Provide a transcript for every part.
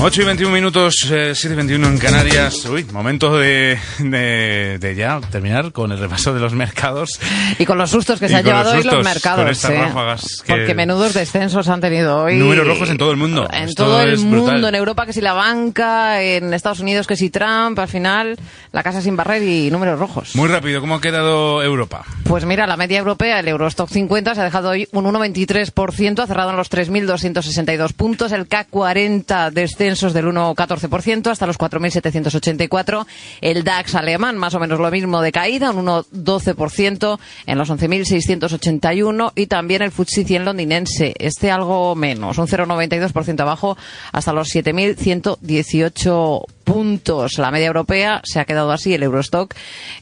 8 y 21 minutos, 7 y 21 en Canarias. Uy, momento de, de, ya terminar con el repaso de los mercados. Y con los sustos que se han llevado hoy los mercados. ¿eh? Porque menudos descensos han tenido hoy. Números rojos en todo el mundo. En todo el mundo, en Europa que si la banca, en Estados Unidos que si Trump, al final la casa sin barrer y números rojos. Muy rápido, ¿cómo ha quedado Europa? Pues mira, la media europea, el Eurostock 50 se ha dejado hoy un 1,23%, ha cerrado en los 3.262 puntos, el CAC 40 descenso del 1,14% hasta los 4.784. El DAX alemán, más o menos lo mismo de caída, un 1,12% en los 11.681. Y también el FTSE 100 londinense, este algo menos, un 0,92% abajo hasta los 7.118 puntos. La media europea se ha quedado así, el Eurostock,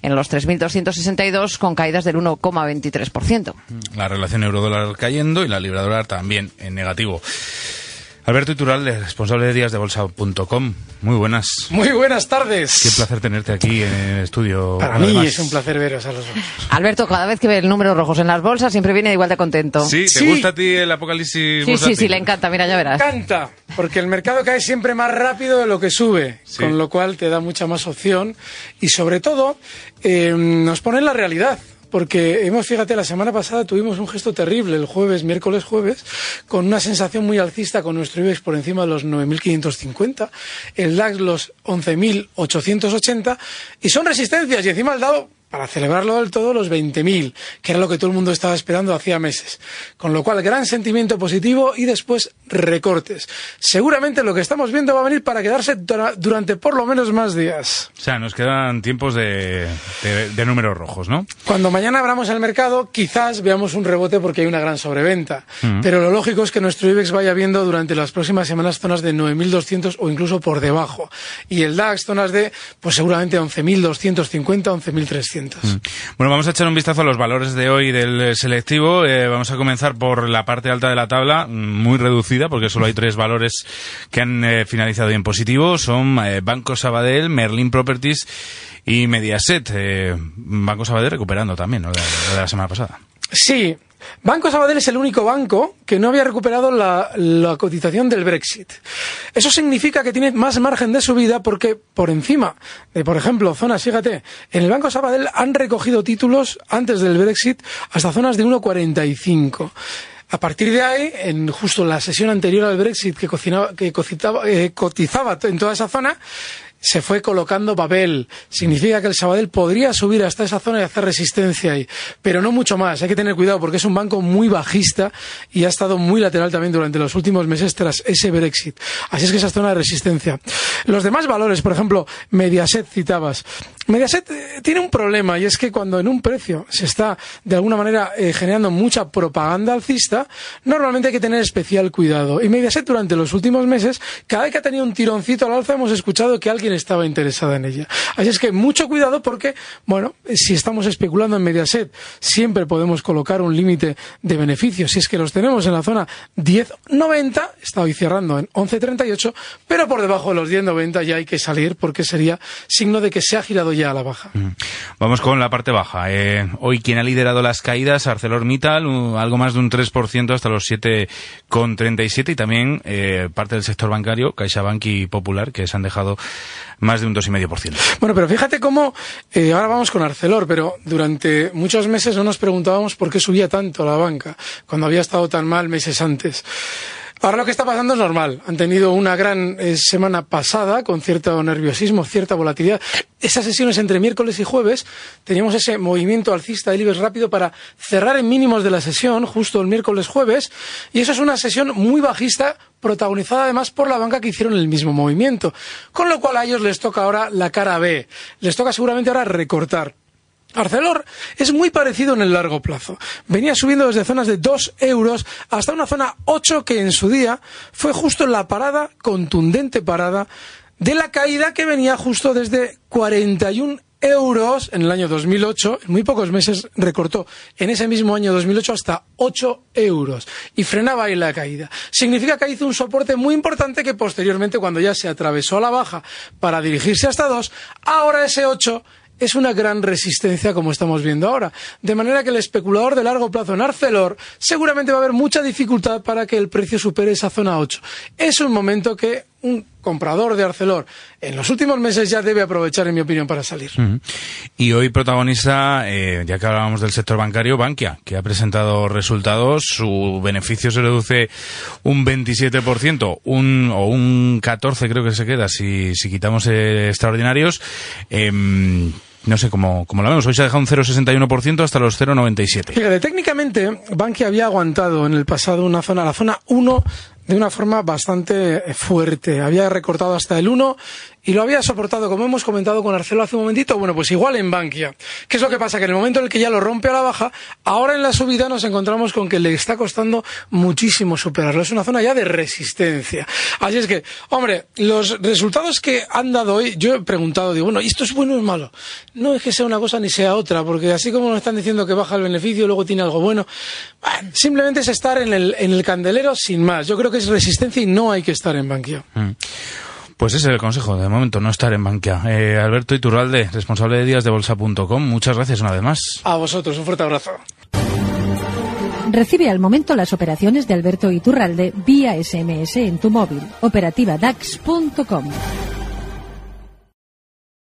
en los 3.262 con caídas del 1,23%. La relación euro-dólar cayendo y la libra dólar también en negativo. Alberto Iturralde, responsable de díasdebolsa.com. Muy buenas. Muy buenas tardes. Qué placer tenerte aquí en el estudio. Para mí es un placer veros a los dos. Alberto, cada vez que ve el número rojos en las bolsas siempre viene igual de contento. ¿Sí? ¿Te gusta a ti el apocalipsis Sí, sí, sí, le encanta, mira, ya verás. Me encanta, porque el mercado cae siempre más rápido de lo que sube, con lo cual te da mucha más opción y sobre todo eh, nos pone en la realidad porque hemos, fíjate, la semana pasada tuvimos un gesto terrible, el jueves, miércoles jueves, con una sensación muy alcista con nuestro IBEX por encima de los 9.550, el DAX los 11.880, y son resistencias, y encima el dado para celebrarlo del todo los 20.000, que era lo que todo el mundo estaba esperando hacía meses. Con lo cual, gran sentimiento positivo y después recortes. Seguramente lo que estamos viendo va a venir para quedarse durante por lo menos más días. O sea, nos quedan tiempos de, números rojos, ¿no? Cuando mañana abramos el mercado, quizás veamos un rebote porque hay una gran sobreventa. Mm. Pero lo lógico es que nuestro IBEX vaya viendo durante las próximas semanas zonas de 9.200 o incluso por debajo. Y el DAX zonas de, pues seguramente 11.250, 11.300. Mm. Bueno, vamos a echar un vistazo a los valores de hoy del eh, selectivo. Eh, vamos a comenzar por la parte alta de la tabla, mm, muy reducida, porque solo hay tres valores que han eh, finalizado en positivo. Son Banco Sabadell, Merlin Properties y Mediaset. Banco Sabadell recuperando también, ¿no? de la semana pasada. Sí, Banco Sabadell es el único banco que no había recuperado la, cotización del Brexit. Eso significa que tiene más margen de subida porque por encima de, por ejemplo, zonas, fíjate, en el Banco Sabadell han recogido títulos antes del Brexit hasta zonas de 1,45. A partir de ahí, en justo la sesión anterior al Brexit que, que eh, cotizaba en toda esa zona, se fue colocando papel. Significa que el Sabadell podría subir hasta esa zona y hacer resistencia ahí. Pero no mucho más. Hay que tener cuidado porque es un banco muy bajista y ha estado muy lateral también durante los últimos meses tras ese Brexit. Así es que esa zona de resistencia. Los demás valores, por ejemplo, Mediaset citabas. Mediaset eh, tiene un problema y es que cuando en un precio se está de alguna manera eh, generando mucha propaganda alcista, normalmente hay que tener especial cuidado. Y Mediaset durante los últimos meses, cada vez que ha tenido un tironcito al alza, hemos escuchado que alguien estaba interesado en ella. Así es que mucho cuidado porque, bueno, si estamos especulando en Mediaset, siempre podemos colocar un límite de beneficios. Si es que los tenemos en la zona 10.90, está hoy cerrando en 11.38, pero por debajo de los 10.90 ya hay que salir porque sería signo de que se ha girado ya a la baja. Mm. Vamos con la parte baja. Eh, hoy quien ha liderado las caídas, ArcelorMittal, algo más de un 3% hasta los 7,37 y también eh, parte del sector bancario, CaixaBank y Popular, que se han dejado más de un 2,5%. Bueno, pero fíjate cómo, eh, ahora vamos con Arcelor, pero durante muchos meses no nos preguntábamos por qué subía tanto la banca, cuando había estado tan mal meses antes. Ahora lo que está pasando es normal. Han tenido una gran eh, semana pasada con cierto nerviosismo, cierta volatilidad. Esas sesiones entre miércoles y jueves teníamos ese movimiento alcista del IBEX rápido para cerrar en mínimos de la sesión justo el miércoles jueves y eso es una sesión muy bajista protagonizada además por la banca que hicieron el mismo movimiento. Con lo cual a ellos les toca ahora la cara B. Les toca seguramente ahora recortar. Arcelor es muy parecido en el largo plazo. Venía subiendo desde zonas de 2 euros hasta una zona 8 que en su día fue justo la parada, contundente parada, de la caída que venía justo desde 41 euros en el año 2008. En muy pocos meses recortó en ese mismo año 2008 hasta 8 euros y frenaba ahí la caída. Significa que hizo un soporte muy importante que posteriormente, cuando ya se atravesó a la baja para dirigirse hasta 2, ahora ese 8 es una gran resistencia como estamos viendo ahora. De manera que el especulador de largo plazo en Arcelor seguramente va a haber mucha dificultad para que el precio supere esa zona 8. Es un momento que un comprador de Arcelor en los últimos meses ya debe aprovechar, en mi opinión, para salir. Y hoy protagoniza, eh, ya que hablábamos del sector bancario, Bankia, que ha presentado resultados. Su beneficio se reduce un 27%, un, o un 14% creo que se queda si, si quitamos eh, extraordinarios. Em, no sé cómo, cómo lo vemos. Hoy se ha dejado un 0,61% hasta los 0,97%. Fíjate, técnicamente, Bankia había aguantado en el pasado una zona, la zona 1 de una forma bastante fuerte. Había recortado hasta el 1 y lo había soportado, como hemos comentado con Arcelo hace un momentito, bueno, pues igual en Bankia. ¿Qué es lo que pasa? Que en el momento en el que ya lo rompe a la baja, ahora en la subida nos encontramos con que le está costando muchísimo superarlo. Es una zona ya de resistencia. Así es que, hombre, los resultados que han dado hoy, yo he preguntado, digo, bueno, ¿y esto es bueno o es malo? No es que sea una cosa ni sea otra, porque así como nos están diciendo que baja el beneficio, luego tiene algo bueno, simplemente es estar en el, en el candelero sin más. Yo creo que es resistencia y no hay que estar en Bankia. Mm. Pues ese es el consejo, de momento, no estar en Bankia. Eh, Alberto Iturralde, responsable de días de bolsa.com, muchas gracias una vez más. A vosotros, un fuerte abrazo. Recibe al momento las operaciones de Alberto Iturralde vía SMS en tu móvil. Operativa DAX.com.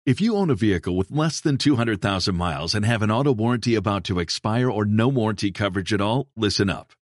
If you own a vehicle with less than 200,000 miles and have an auto warranty about to expire or no warranty coverage at all, listen up.